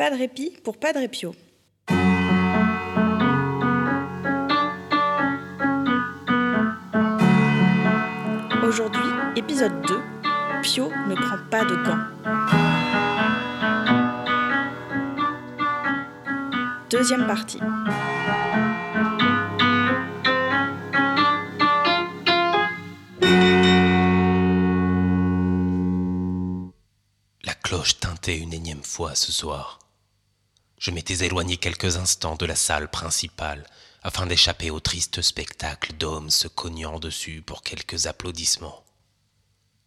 Pas de répit pour pas de répio. Aujourd'hui, épisode 2, Pio ne prend pas de gants. Deuxième partie. La cloche tintait une énième fois ce soir. Je m'étais éloigné quelques instants de la salle principale afin d'échapper au triste spectacle d'hommes se cognant dessus pour quelques applaudissements.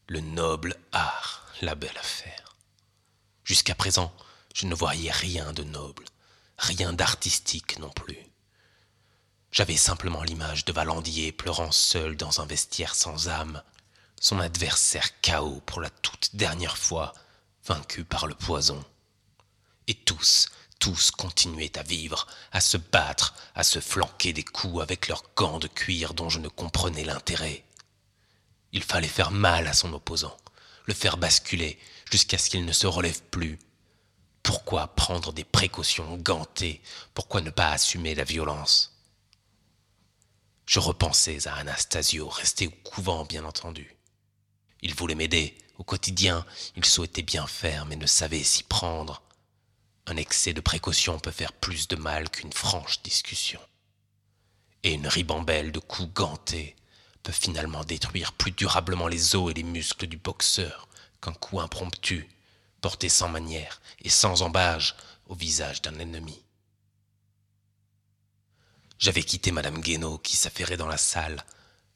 Le noble art, la belle affaire. Jusqu'à présent, je ne voyais rien de noble, rien d'artistique non plus. J'avais simplement l'image de Valandier pleurant seul dans un vestiaire sans âme, son adversaire KO pour la toute dernière fois, vaincu par le poison. Et tous, tous continuaient à vivre, à se battre, à se flanquer des coups avec leurs gants de cuir dont je ne comprenais l'intérêt. Il fallait faire mal à son opposant, le faire basculer jusqu'à ce qu'il ne se relève plus. Pourquoi prendre des précautions gantées? Pourquoi ne pas assumer la violence? Je repensais à Anastasio, resté au couvent bien entendu. Il voulait m'aider, au quotidien, il souhaitait bien faire, mais ne savait s'y prendre. Un excès de précaution peut faire plus de mal qu'une franche discussion. Et une ribambelle de coups gantés peut finalement détruire plus durablement les os et les muscles du boxeur qu'un coup impromptu, porté sans manière et sans embâge au visage d'un ennemi. J'avais quitté Madame Guénaud qui s'affairait dans la salle,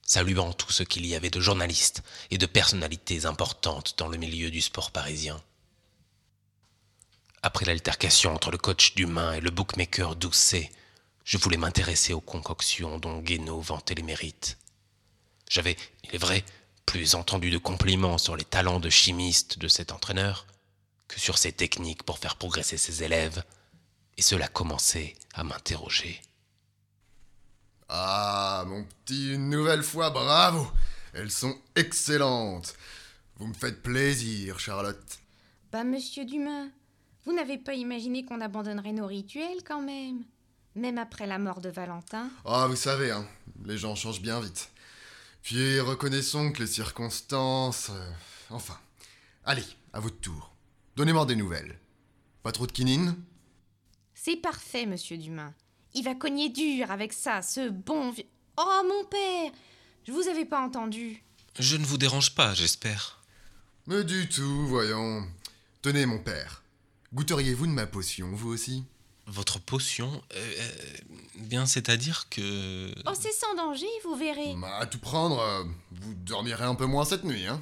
saluant tout ce qu'il y avait de journalistes et de personnalités importantes dans le milieu du sport parisien. Après l'altercation entre le coach d'humain et le bookmaker Doucet, je voulais m'intéresser aux concoctions dont Guénaud vantait les mérites. J'avais, il est vrai, plus entendu de compliments sur les talents de chimiste de cet entraîneur que sur ses techniques pour faire progresser ses élèves, et cela commençait à m'interroger. Ah, mon petit, une nouvelle fois, bravo Elles sont excellentes Vous me faites plaisir, Charlotte. Bah, monsieur Dumas, vous n'avez pas imaginé qu'on abandonnerait nos rituels quand même? Même après la mort de Valentin? Ah, vous savez, hein, les gens changent bien vite. Puis reconnaissons que les circonstances... euh, enfin. Allez, à votre tour. Donnez-moi des nouvelles. Pas trop de quinine? C'est parfait, monsieur Dumas. Il va cogner dur avec ça, ce bon vieux... Oh, mon père Je vous avais pas entendu. Je ne vous dérange pas, j'espère. Mais du tout, voyons. Tenez, mon père. Goûteriez-vous de ma potion, vous aussi? Votre potion euh, euh, Bien, c'est-à-dire que... Oh, c'est sans danger, vous verrez. Bah, À tout prendre, euh, vous dormirez un peu moins cette nuit, hein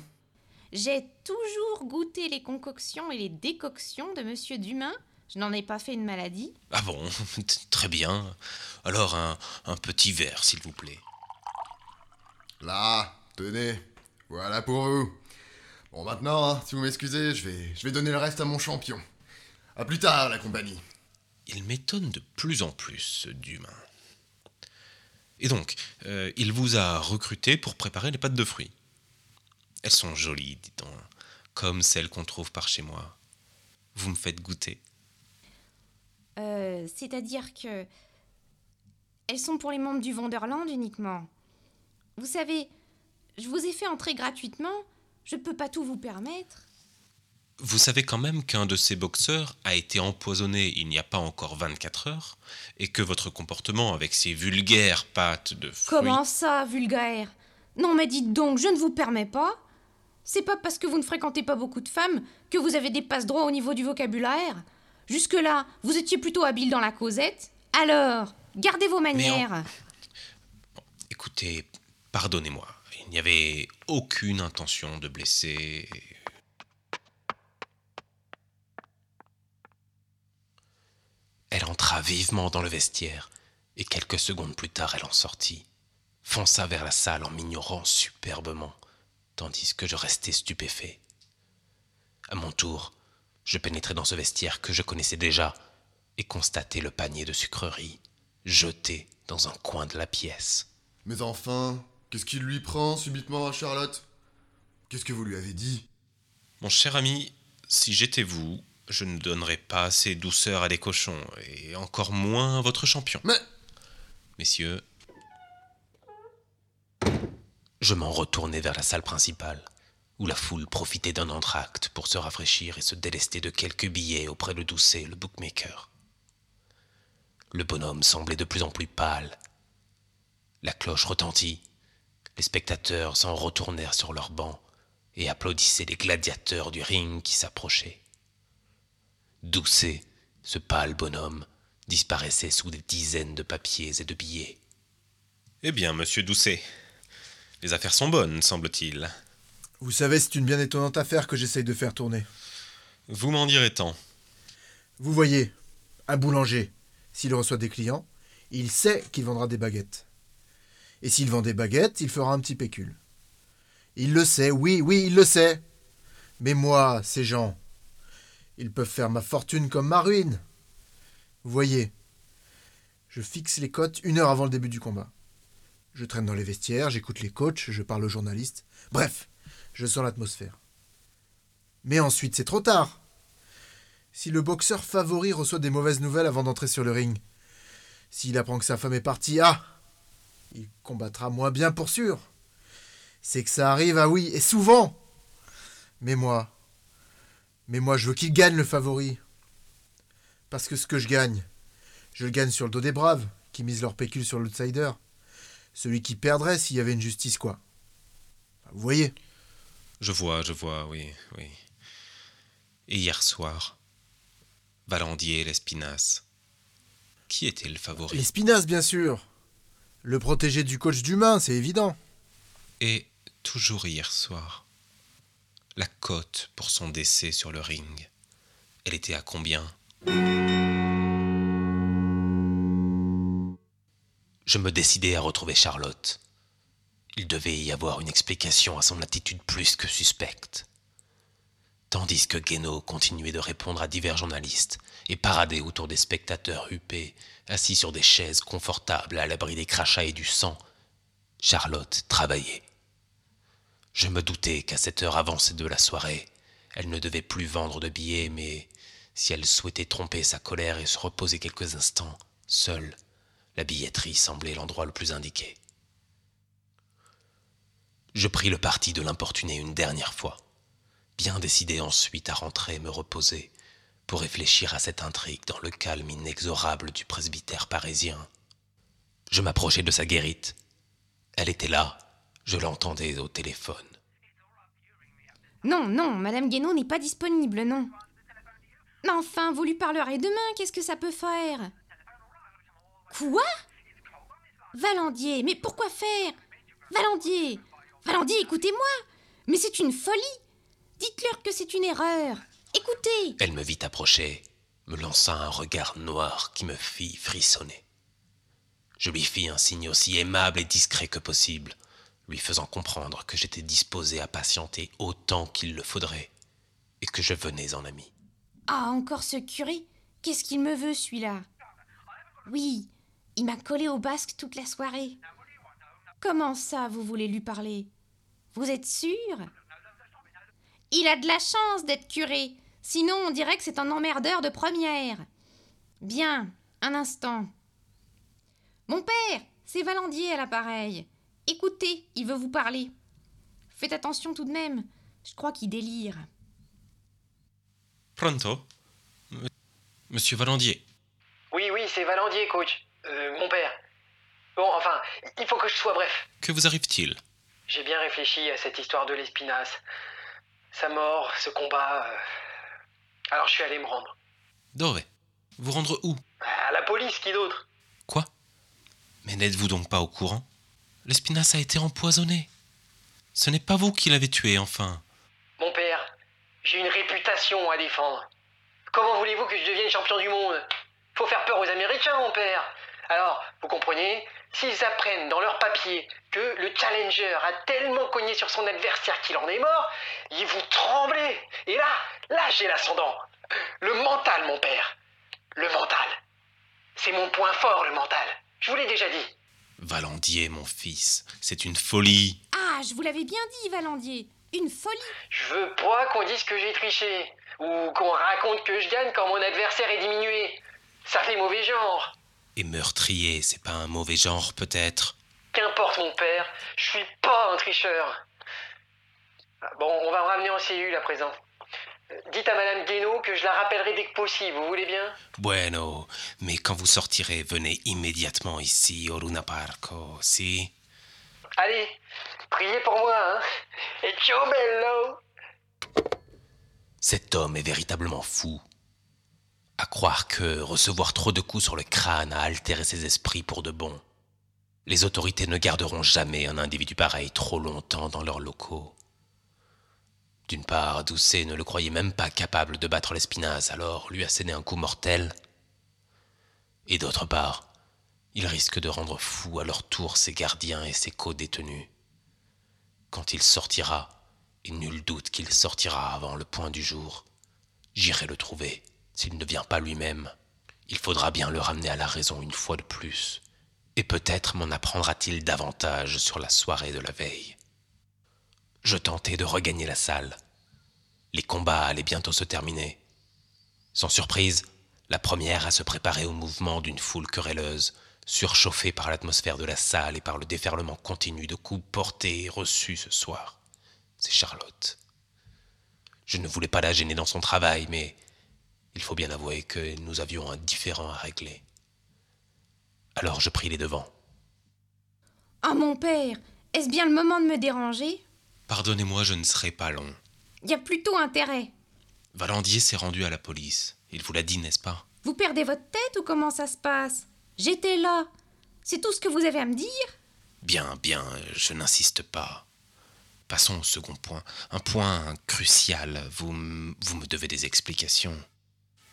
J'ai toujours goûté les concoctions et les décoctions de monsieur Dumas. Je n'en ai pas fait une maladie. Ah bon, très bien. Alors un, un petit verre, s'il vous plaît. Là, tenez. Voilà pour vous. Bon, maintenant, hein, si vous m'excusez, je vais, je vais donner le reste à mon champion. À plus tard, la compagnie. Il m'étonne de plus en plus, ce Dumas. Et donc, euh, il vous a recruté pour préparer les pâtes de fruits. Elles sont jolies, dit-on, comme celles qu'on trouve par chez moi. Vous me faites goûter. Euh, c'est-à-dire que. Elles sont pour les membres du Wonderland uniquement. Vous savez, je vous ai fait entrer gratuitement. Je peux pas tout vous permettre. Vous savez quand même qu'un de ces boxeurs a été empoisonné il n'y a pas encore 24 heures, et que votre comportement avec ces vulgaires pâtes de fruits... Comment ça, vulgaire? Non, mais dites donc, je ne vous permets pas. C'est pas parce que vous ne fréquentez pas beaucoup de femmes que vous avez des passes droits au niveau du vocabulaire. Jusque-là, vous étiez plutôt habile dans la causette. Alors, gardez vos manières. Écoutez, pardonnez-moi, il n'y avait aucune intention de blesser... Elle entra vivement dans le vestiaire, et quelques secondes plus tard elle en sortit, fonça vers la salle en m'ignorant superbement, tandis que je restais stupéfait. À mon tour, je pénétrai dans ce vestiaire que je connaissais déjà, et constatai le panier de sucreries, jeté dans un coin de la pièce. Mais enfin, qu'est-ce qui lui prend subitement à Charlotte? Qu'est-ce que vous lui avez dit? Mon cher ami, si j'étais vous, Je ne donnerai pas assez douceur à des cochons, et encore moins à votre champion. Mais Messieurs, je m'en retournai vers la salle principale, où la foule profitait d'un entracte pour se rafraîchir et se délester de quelques billets auprès de Doucet, le bookmaker. Le bonhomme semblait de plus en plus pâle. La cloche retentit. Les spectateurs s'en retournèrent sur leurs bancs et applaudissaient les gladiateurs du ring qui s'approchaient. Doucet, ce pâle bonhomme, disparaissait sous des dizaines de papiers et de billets. Eh bien, monsieur Doucet, les affaires sont bonnes, semble-t-il. Vous savez, c'est une bien étonnante affaire que j'essaye de faire tourner. Vous m'en direz tant. Vous voyez, un boulanger, s'il reçoit des clients, il sait qu'il vendra des baguettes. Et s'il vend des baguettes, il fera un petit pécule. Il le sait, oui, oui, il le sait. Mais moi, ces gens, ils peuvent faire ma fortune comme ma ruine. Voyez, je fixe les cotes une heure avant le début du combat. Je traîne dans les vestiaires, j'écoute les coachs, je parle aux journalistes. Bref, je sens l'atmosphère. Mais ensuite, c'est trop tard. Si le boxeur favori reçoit des mauvaises nouvelles avant d'entrer sur le ring, s'il apprend que sa femme est partie, ah Il combattra moins bien pour sûr. C'est que ça arrive, ah oui, et souvent Mais moi, mais moi je veux qu'il gagne le favori. Parce que ce que je gagne, je le gagne sur le dos des braves, qui misent leur pécule sur l'outsider. Celui qui perdrait s'il y avait une justice, quoi. Vous voyez Je vois, je vois, oui, oui. Et hier soir, Valandier et l'Espinasse. Qui était le favori? L'Espinasse, bien sûr. Le protégé du coach d'humain, c'est évident. Et toujours hier soir, la cote pour son décès sur le ring, elle était à combien? Je me décidai à retrouver Charlotte. Il devait y avoir une explication à son attitude plus que suspecte. Tandis que Guénaud continuait de répondre à divers journalistes et paradait autour des spectateurs huppés, assis sur des chaises confortables à l'abri des crachats et du sang, Charlotte travaillait. Je me doutais qu'à cette heure avancée de la soirée, elle ne devait plus vendre de billets, mais si elle souhaitait tromper sa colère et se reposer quelques instants, seule, la billetterie semblait l'endroit le plus indiqué. Je pris le parti de l'importuner une dernière fois, bien décidé ensuite à rentrer me reposer pour réfléchir à cette intrigue dans le calme inexorable du presbytère parisien. Je m'approchai de sa guérite. Elle était là, je l'entendais au téléphone. Non, non, Madame Guénaud n'est pas disponible, non. Mais enfin, vous lui parlerez demain, qu'est-ce que ça peut faire? Quoi? Valandier, mais pourquoi faire? Valandier Valandier, écoutez-moi Mais c'est une folie. Dites-leur que c'est une erreur. Écoutez. Elle me vit approcher, me lança un regard noir qui me fit frissonner. Je lui fis un signe aussi aimable et discret que possible, lui faisant comprendre que j'étais disposé à patienter autant qu'il le faudrait, et que je venais en ami. Ah, encore ce curé? Qu'est-ce qu'il me veut, celui-là? Oui, il m'a collé au basque toute la soirée. Comment ça, vous voulez lui parler? Vous êtes sûr? Il a de la chance d'être curé. Sinon, on dirait que c'est un emmerdeur de première. Bien, un instant. Mon père, c'est Valandier à l'appareil. Écoutez, il veut vous parler. Faites attention tout de même. Je crois qu'il délire. Pronto? Monsieur Valandier. Oui, oui, c'est Valandier, coach. Euh, mon père. Bon, enfin, il faut que je sois bref. Que vous arrive-t-il? J'ai bien réfléchi à cette histoire de l'espinasse. Sa mort, ce combat. euh. Alors je suis allé me rendre. Dove, vous rendre où? À la police, qui d'autre? Quoi? Mais n'êtes-vous donc pas au courant? L'espinasse a été empoisonné. Ce n'est pas vous qui l'avez tué, enfin. Mon père, j'ai une réputation à défendre. Comment voulez-vous que je devienne champion du monde? Faut faire peur aux Américains, mon père. Alors, vous comprenez S'ils apprennent dans leurs papiers que le challenger a tellement cogné sur son adversaire qu'il en est mort, ils vont trembler. Et là, là, j'ai l'ascendant. Le mental, mon père. Le mental. C'est mon point fort, le mental. Je vous l'ai déjà dit. Valandier, mon fils, c'est une folie. Ah, je vous l'avais bien dit, Valandier. Une folie. Je veux pas qu'on dise que j'ai triché. Ou qu'on raconte que je gagne quand mon adversaire est diminué. Ça fait mauvais genre. Et meurtrier, c'est pas un mauvais genre, peut-être? Qu'importe, mon père, je suis pas un tricheur. Ah, Bon, on va me ramener en cellule à présent. Dites à Madame Guénaud que je la rappellerai dès que possible, vous voulez bien? Bueno, mais quand vous sortirez, venez immédiatement ici, au Luna Parco, si? Allez, priez pour moi, hein Et ciao bello Cet homme est véritablement fou. À croire que recevoir trop de coups sur le crâne a altéré ses esprits pour de bon. Les autorités ne garderont jamais un individu pareil trop longtemps dans leurs locaux. D'une part, Doucet ne le croyait même pas capable de battre l'espinasse, alors lui asséner un coup mortel. Et d'autre part, il risque de rendre fous à leur tour ses gardiens et ses co-détenus. Quand il sortira, et nul doute qu'il sortira avant le point du jour, j'irai le trouver, s'il ne vient pas lui-même. Il faudra bien le ramener à la raison une fois de plus, et peut-être m'en apprendra-t-il davantage sur la soirée de la veille. Je tentai de regagner la salle. Les combats allaient bientôt se terminer. Sans surprise, la première à se préparer au mouvement d'une foule querelleuse, surchauffée par l'atmosphère de la salle et par le déferlement continu de coups portés et reçus ce soir. C'est Charlotte. Je ne voulais pas la gêner dans son travail, mais il faut bien avouer que nous avions un différend à régler. Alors je pris les devants. Ah, mon père, est-ce bien le moment de me déranger? Pardonnez-moi, je ne serai pas long. Il y a plutôt intérêt. Valandier s'est rendu à la police. Il vous l'a dit, n'est-ce pas? Vous perdez votre tête ou comment ça se passe? J'étais là. C'est tout ce que vous avez à me dire? Bien, bien, je n'insiste pas. Passons au second point. Un point crucial. Vous, vous me devez des explications.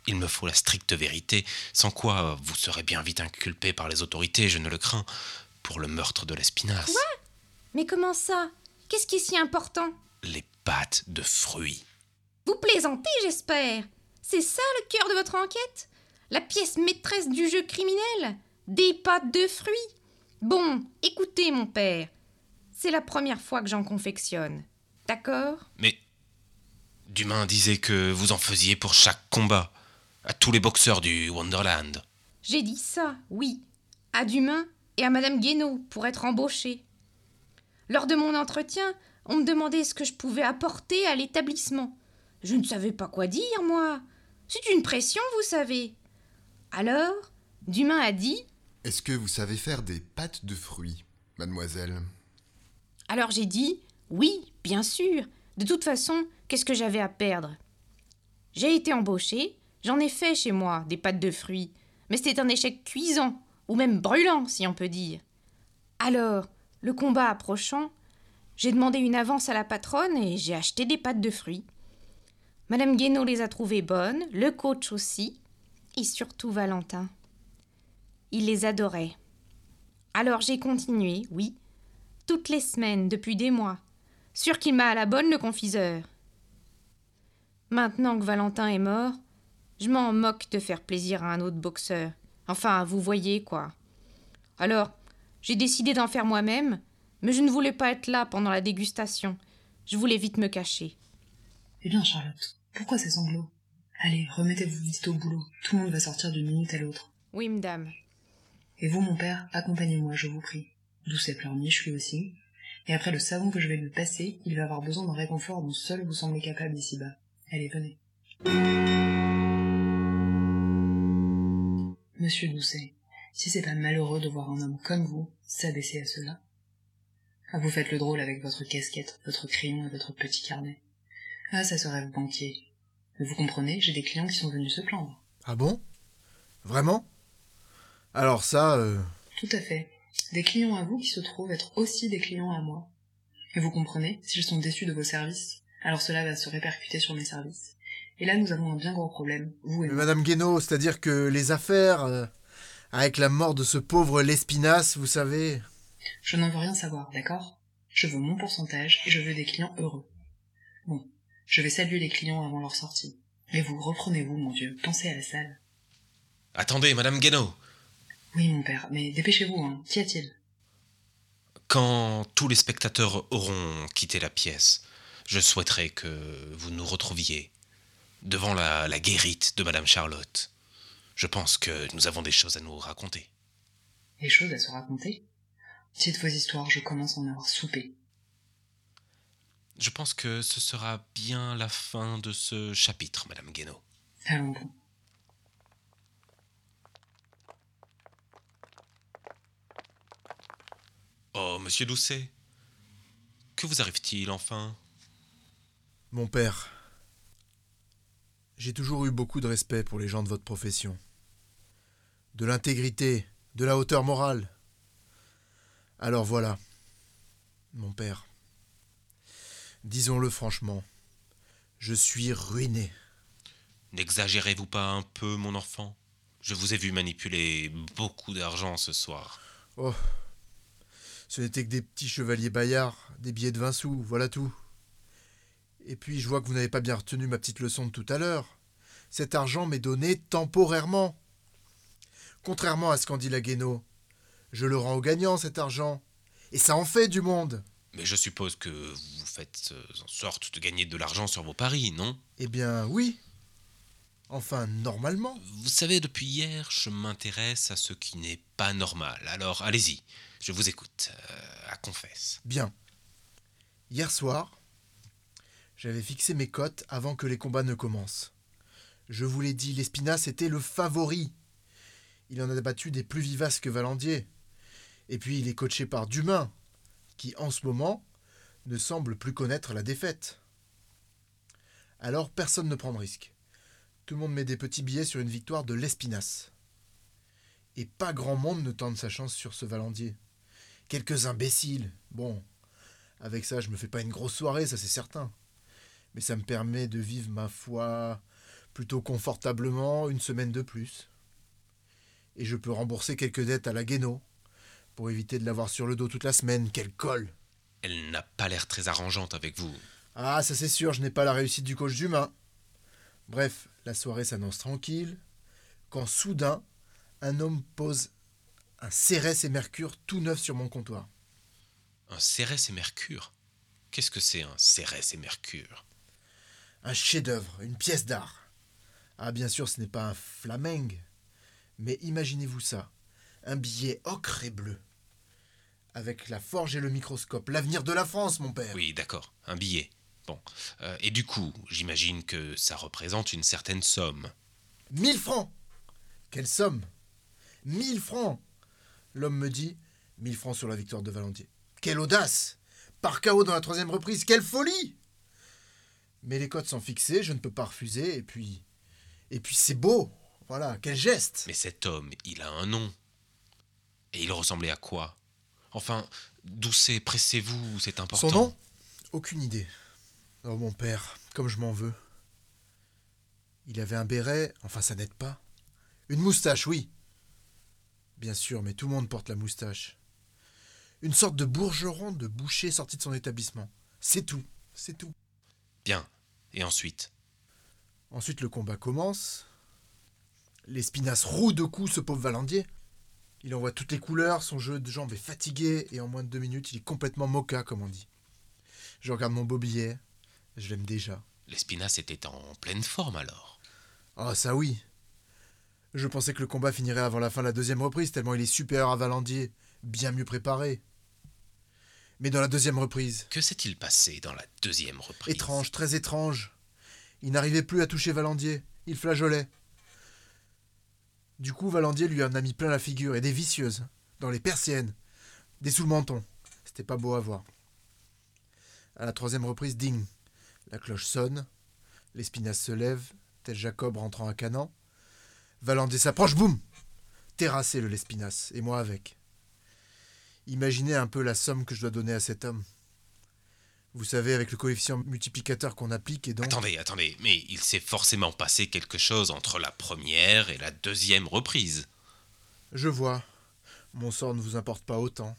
Il me faut la stricte vérité, sans quoi vous serez bien vite inculpé par les autorités, je ne le crains, pour le meurtre de l'espinasse. Mais comment ça? Qu'est-ce qui est si important? Les pâtes de fruits. Vous plaisantez, j'espère. C'est ça le cœur de votre enquête? La pièce maîtresse du jeu criminel? Des pâtes de fruits? Bon, écoutez, mon père. C'est la première fois que j'en confectionne. D'accord? Mais Dumas disait que vous en faisiez pour chaque combat, à tous les boxeurs du Wonderland. J'ai dit ça, oui. À Dumain et à Madame Guénaud pour être embauchée. Lors de mon entretien, on me demandait ce que je pouvais apporter à l'établissement. Je ne savais pas quoi dire, moi. C'est une pression, vous savez. Alors, Dumain a dit Est-ce que vous savez faire des pâtes de fruits, mademoiselle? Alors j'ai dit oui, bien sûr. De toute façon, qu'est-ce que j'avais à perdre? J'ai été embauchée, j'en ai fait chez moi des pâtes de fruits, mais c'était un échec cuisant, ou même brûlant, si on peut dire. Alors, le combat approchant, j'ai demandé une avance à la patronne et j'ai acheté des pâtes de fruits. Madame Guénaud les a trouvées bonnes, le coach aussi, et surtout Valentin. Il les adorait. Alors j'ai continué, oui, toutes les semaines depuis des mois, sûr qu'il m'a à la bonne le confiseur. Maintenant que Valentin est mort, je m'en moque de faire plaisir à un autre boxeur. Enfin, vous voyez quoi. Alors, j'ai décidé d'en faire moi-même, mais je ne voulais pas être là pendant la dégustation. Je voulais vite me cacher. Eh bien, Charlotte, pourquoi ces sanglots? Allez, remettez-vous vite au boulot. Tout le monde va sortir d'une minute à l'autre. Oui, madame. Et vous, mon père, accompagnez-moi, je vous prie. Doucet pleurniche, lui aussi. Et après le savon que je vais lui passer, il va avoir besoin d'un réconfort dont seul vous semblez capable ici-bas. Allez, venez. Monsieur Doucet, si c'est pas malheureux de voir un homme comme vous s'abaisser à cela. Ah, vous faites le drôle avec votre casquette, votre crayon et votre petit carnet. Ah, ça serait vous banquier. Mais vous comprenez, j'ai des clients qui sont venus se plaindre. Ah bon? Vraiment? Alors ça, euh, Tout à fait. Des clients à vous qui se trouvent être aussi des clients à moi. Et vous comprenez, s'ils sont déçus de vos services, alors cela va se répercuter sur mes services. Et là, nous avons un bien gros problème, vous et mais moi. Madame Guénaud, c'est-à-dire que les affaires, euh, avec la mort de ce pauvre Lespinasse, vous savez... Je n'en veux rien savoir, d'accord? Je veux mon pourcentage et je veux des clients heureux. Bon, je vais saluer les clients avant leur sortie. Mais vous, reprenez-vous, mon vieux, pensez à la salle. Attendez, Madame Guénaud. Oui, mon père, mais dépêchez-vous, hein. Qu'y a-t-il? Quand tous les spectateurs auront quitté la pièce, je souhaiterais que vous nous retrouviez. devant la, la guérite de Madame Charlotte. Je pense que nous avons des choses à nous raconter. Des choses à se raconter? Dites vos histoires, je commence à en avoir soupé. Je pense que ce sera bien la fin de ce chapitre, Madame Guénaud. Allons bon. Oh, monsieur Doucet, que vous arrive-t-il enfin? Mon père, j'ai toujours eu beaucoup de respect pour les gens de votre profession. De l'intégrité, de la hauteur morale. Alors voilà, mon père. Disons-le franchement, je suis ruiné. N'exagérez-vous pas un peu, mon enfant? Je vous ai vu manipuler beaucoup d'argent ce soir. Oh, ce n'était que des petits chevaliers baillards, des billets de 20 sous, voilà tout. Et puis je vois que vous n'avez pas bien retenu ma petite leçon de tout à l'heure. Cet argent m'est donné temporairement. Contrairement à ce qu'en dit la Guénaud, je le rends au gagnant cet argent. Et ça en fait du monde. Mais je suppose que vous faites euh, en sorte de gagner de l'argent sur vos paris, non? Eh bien oui. Enfin, normalement. Vous savez, depuis hier, je m'intéresse à ce qui n'est pas normal. Alors allez-y, je vous écoute. Euh, à confesse. Bien. Hier soir, j'avais fixé mes cotes avant que les combats ne commencent. Je vous l'ai dit, l'Espinasse était le favori. Il en a battu des plus vivaces que Valandier. Et puis il est coaché par Dumain, qui en ce moment ne semble plus connaître la défaite. Alors personne ne prend de risque. Tout le monde met des petits billets sur une victoire de l'Espinasse. Et pas grand monde ne tente sa chance sur ce Valandier. Quelques imbéciles. Bon, avec ça, je me fais pas une grosse soirée, ça c'est certain. Mais ça me permet de vivre ma foi plutôt confortablement une semaine de plus. Et je peux rembourser quelques dettes à la Guénaud pour éviter de l'avoir sur le dos toute la semaine. Quelle colle Elle n'a pas l'air très arrangeante avec vous. Ah, ça c'est sûr, je n'ai pas la réussite du coach d'humain. Bref, la soirée s'annonce tranquille, quand soudain, un homme pose un Cérès et Mercure tout neuf sur mon comptoir. Un Cérès et Mercure? Qu'est-ce que c'est un Cérès et Mercure? Un chef-d'œuvre, une pièce d'art. Ah, bien sûr, ce n'est pas un flamengue, mais imaginez-vous ça un billet ocre et bleu. Avec la forge et le microscope. L'avenir de la France, mon père. Oui, d'accord, un billet. Bon. Euh, et du coup, j'imagine que ça représente une certaine somme. Mille francs Quelle somme? Mille francs L'homme me dit mille francs sur la victoire de Valentier. Quelle audace Par chaos dans la troisième reprise, quelle folie Mais les cotes sont fixées, je ne peux pas refuser, et puis. Et puis c'est beau Voilà, quel geste Mais cet homme, il a un nom. Et il ressemblait à quoi? Enfin, Doucet, pressez-vous, c'est important. Son nom? Aucune idée. Oh mon père, comme je m'en veux. Il avait un béret, enfin ça n'aide pas. Une moustache, oui. Bien sûr, mais tout le monde porte la moustache. Une sorte de bourgeron de boucher sorti de son établissement. C'est tout, c'est tout. Bien. Et ensuite? Ensuite, le combat commence. L'espinasse roue de coups ce pauvre Valandier. Il envoie toutes les couleurs, son jeu de jambes est fatigué, et en moins de deux minutes, il est complètement mocha, comme on dit. Je regarde mon beau billet, je l'aime déjà. L'Espinasse était en pleine forme alors. Ah, ça oui. Je pensais que le combat finirait avant la fin de la deuxième reprise, tellement il est supérieur à Valandier, bien mieux préparé. Mais dans la deuxième reprise, Que s'est-il passé dans la deuxième reprise? Étrange, très étrange. Il n'arrivait plus à toucher Valandier, il flageolait. Du coup, Valandier lui en a mis plein la figure, et des vicieuses, dans les persiennes, des sous le menton. C'était pas beau à voir. À la troisième reprise, ding. La cloche sonne, l'espinasse se lève, tel Jacob rentrant à Canaan. Valandier s'approche, boum Terrassé le l'espinasse, et moi avec. Imaginez un peu la somme que je dois donner à cet homme. Vous savez, avec le coefficient multiplicateur qu'on applique et donc. Attendez, attendez, mais il s'est forcément passé quelque chose entre la première et la deuxième reprise. Je vois. Mon sort ne vous importe pas autant.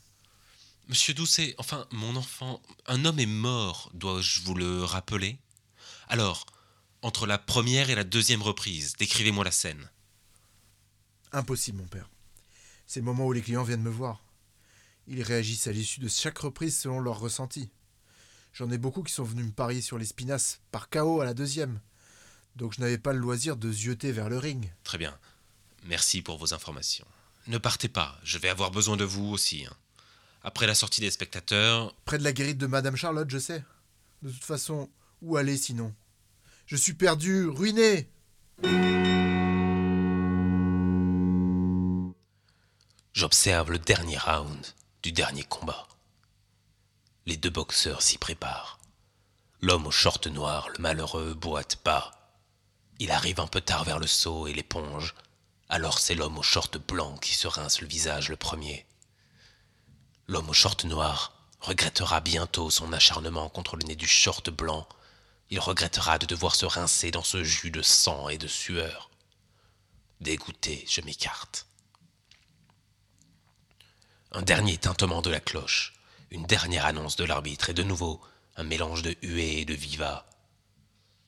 Monsieur Doucet, enfin, mon enfant, un homme est mort, dois-je vous le rappeler? Alors, entre la première et la deuxième reprise, décrivez-moi la scène. Impossible, mon père. C'est le moment où les clients viennent me voir. Ils réagissent à l'issue de chaque reprise selon leur ressenti. J'en ai beaucoup qui sont venus me parier sur l'espinasse par chaos à la deuxième. Donc je n'avais pas le loisir de zioter vers le ring. Très bien. Merci pour vos informations. Ne partez pas, je vais avoir besoin de vous aussi. hein. Après la sortie des spectateurs, Près de la guérite de Madame Charlotte, je sais. De toute façon, où aller sinon? Je suis perdu, ruiné j'observe le dernier round du dernier combat. Les deux boxeurs s'y préparent. L'homme au short noir, le malheureux, boite bas. Il arrive un peu tard vers le seau et l'éponge. Alors c'est l'homme au short blanc qui se rince le visage le premier. L'homme au short noir regrettera bientôt son acharnement contre le nez du short blanc. Il regrettera de devoir se rincer dans ce jus de sang et de sueur. Dégoûté, je m'écarte. Un dernier tintement de la cloche, une dernière annonce de l'arbitre et de nouveau un mélange de huées et de viva.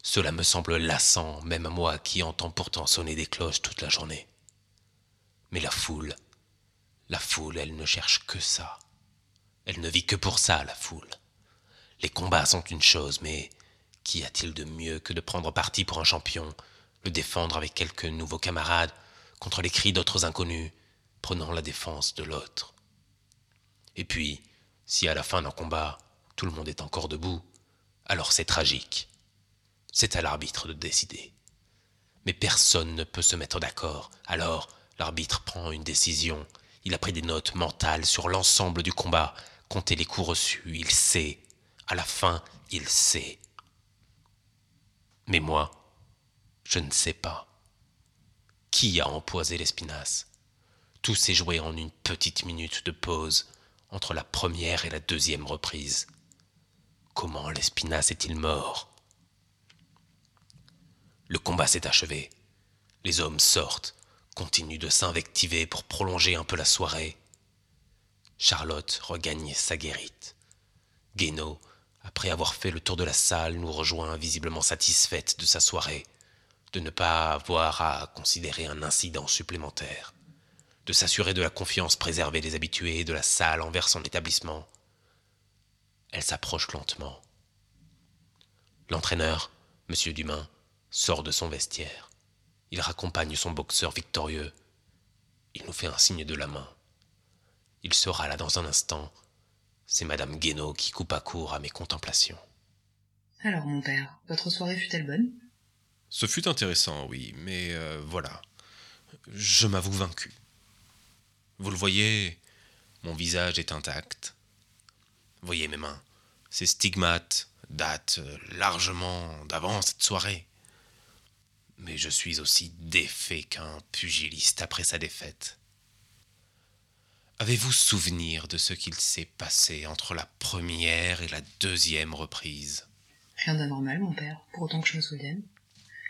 Cela me semble lassant, même à moi qui entends pourtant sonner des cloches toute la journée. Mais la foule, la foule, elle ne cherche que ça. Elle ne vit que pour ça, la foule. Les combats sont une chose, mais qu'y a-t-il de mieux que de prendre parti pour un champion, le défendre avec quelques nouveaux camarades, contre les cris d'autres inconnus, prenant la défense de l'autre Et puis, si à la fin d'un combat, tout le monde est encore debout, alors c'est tragique. C'est à l'arbitre de décider. Mais personne ne peut se mettre d'accord. Alors, l'arbitre prend une décision. Il a pris des notes mentales sur l'ensemble du combat, compté les coups reçus. Il sait. À la fin, il sait. Mais moi, je ne sais pas. Qui a empoisé l'espinasse Tout s'est joué en une petite minute de pause entre la première et la deuxième reprise. Comment l'espinasse est-il mort? Le combat s'est achevé. Les hommes sortent, continuent de s'invectiver pour prolonger un peu la soirée. Charlotte regagne sa guérite. Guénaud, après avoir fait le tour de la salle, nous rejoint visiblement satisfaite de sa soirée, de ne pas avoir à considérer un incident supplémentaire, de s'assurer de la confiance préservée des habitués de la salle envers son établissement. Elle s'approche lentement. L'entraîneur, M. Dumain, sort de son vestiaire. Il raccompagne son boxeur victorieux. Il nous fait un signe de la main. Il sera là dans un instant. C'est Madame Guénaud qui coupa court à mes contemplations. Alors, mon père, votre soirée fut-elle bonne? Ce fut intéressant, oui, mais euh, voilà. Je m'avoue vaincu. Vous le voyez, mon visage est intact. Voyez mes mains. Ces stigmates datent euh, largement d'avant cette soirée. Mais je suis aussi défait qu'un pugiliste après sa défaite. Avez-vous souvenir de ce qu'il s'est passé entre la première et la deuxième reprise? Rien d'anormal, mon père, pour autant que je me souvienne.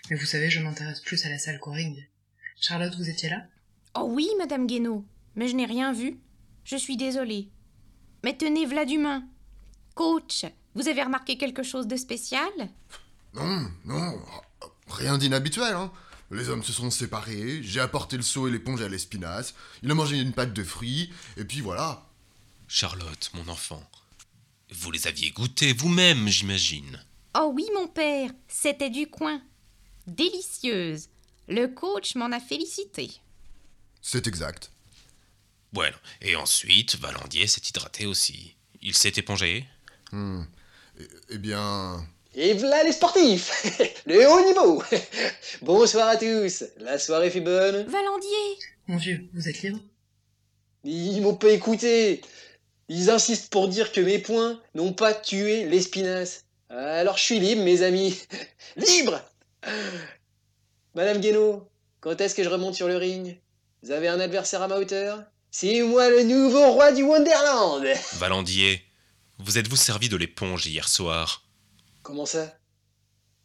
Mais vous savez, je m'intéresse plus à la salle qu'au ring. Charlotte, vous étiez là? Oh oui, Madame Guénaud, mais je n'ai rien vu. Je suis désolée. Mais tenez, Vladumin. Coach, vous avez remarqué quelque chose de spécial? Non, non, rien d'inhabituel, hein. Les hommes se sont séparés, j'ai apporté le seau et l'éponge à l'espinasse, il a mangé une pâte de fruits, et puis voilà. Charlotte, mon enfant, vous les aviez goûtés vous-même, j'imagine. Oh oui, mon père, c'était du coin. Délicieuse. Le coach m'en a félicité. C'est exact. Bueno, et ensuite, Valandier s'est hydraté aussi. Il s'est épongé. Eh, eh bien... Et voilà les sportifs. Le haut niveau. Bonsoir à tous. La soirée fut bonne. Valandier. Mon vieux, vous êtes libre. Ils m'ont pas écouté. Ils insistent pour dire que mes points n'ont pas tué l'espinasse. Alors je suis libre, mes amis. Libre! Madame Guénaud, quand est-ce que je remonte sur le ring? Vous avez un adversaire à ma hauteur? C'est moi le nouveau roi du Wonderland. Valandier, vous êtes-vous servi de l'éponge hier soir? Comment ça?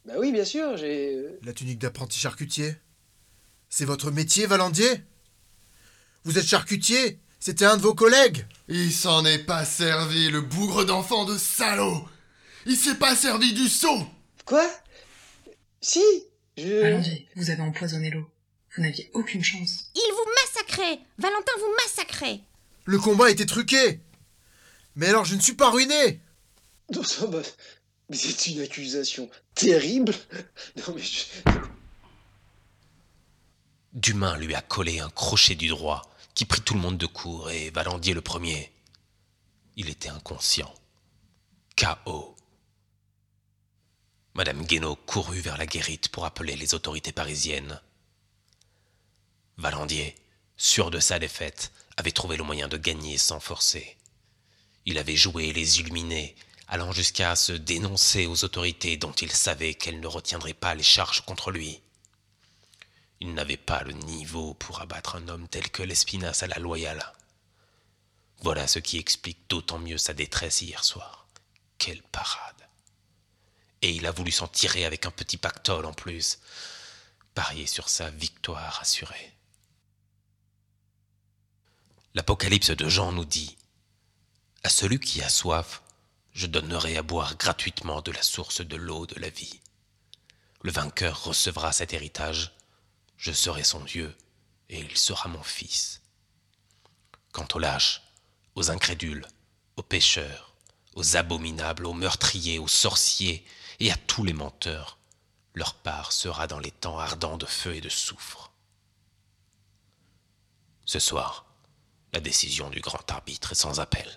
Bah oui, bien sûr, j'ai... euh, La tunique d'apprenti charcutier? C'est votre métier, Valandier? Vous êtes charcutier? C'était un de vos collègues? Il s'en est pas servi, le bougre d'enfant de salaud. Il s'est pas servi du seau. Quoi? Si Je... Valandier, vous avez empoisonné l'eau. Vous n'aviez aucune chance. Il vous massacrait Valentin vous massacrait Le combat était truqué Mais alors je ne suis pas ruiné Non, ça, bah, Mais c'est une accusation terrible. Non mais je... Dumain lui a collé un crochet du droit qui prit tout le monde de court et Valandier le premier. Il était inconscient. K.O. Madame Guénaud courut vers la guérite pour appeler les autorités parisiennes. Valandier, sûr de sa défaite, avait trouvé le moyen de gagner sans forcer. Il avait joué les illuminés, allant jusqu'à se dénoncer aux autorités dont il savait qu'elles ne retiendraient pas les charges contre lui. Il n'avait pas le niveau pour abattre un homme tel que l'Espinasse à la loyale. Voilà ce qui explique d'autant mieux sa détresse hier soir. Quelle parade. Et il a voulu s'en tirer avec un petit pactole en plus. Parier sur sa victoire assurée. L'Apocalypse de Jean nous dit À celui qui a soif, je donnerai à boire gratuitement de la source de l'eau de la vie. Le vainqueur recevra cet héritage, je serai son Dieu, et il sera mon fils. Quant aux lâches, aux incrédules, aux pécheurs, aux abominables, aux meurtriers, aux sorciers, et à tous les menteurs, leur part sera dans les temps ardents de feu et de soufre. Ce soir, la décision du grand arbitre est sans appel.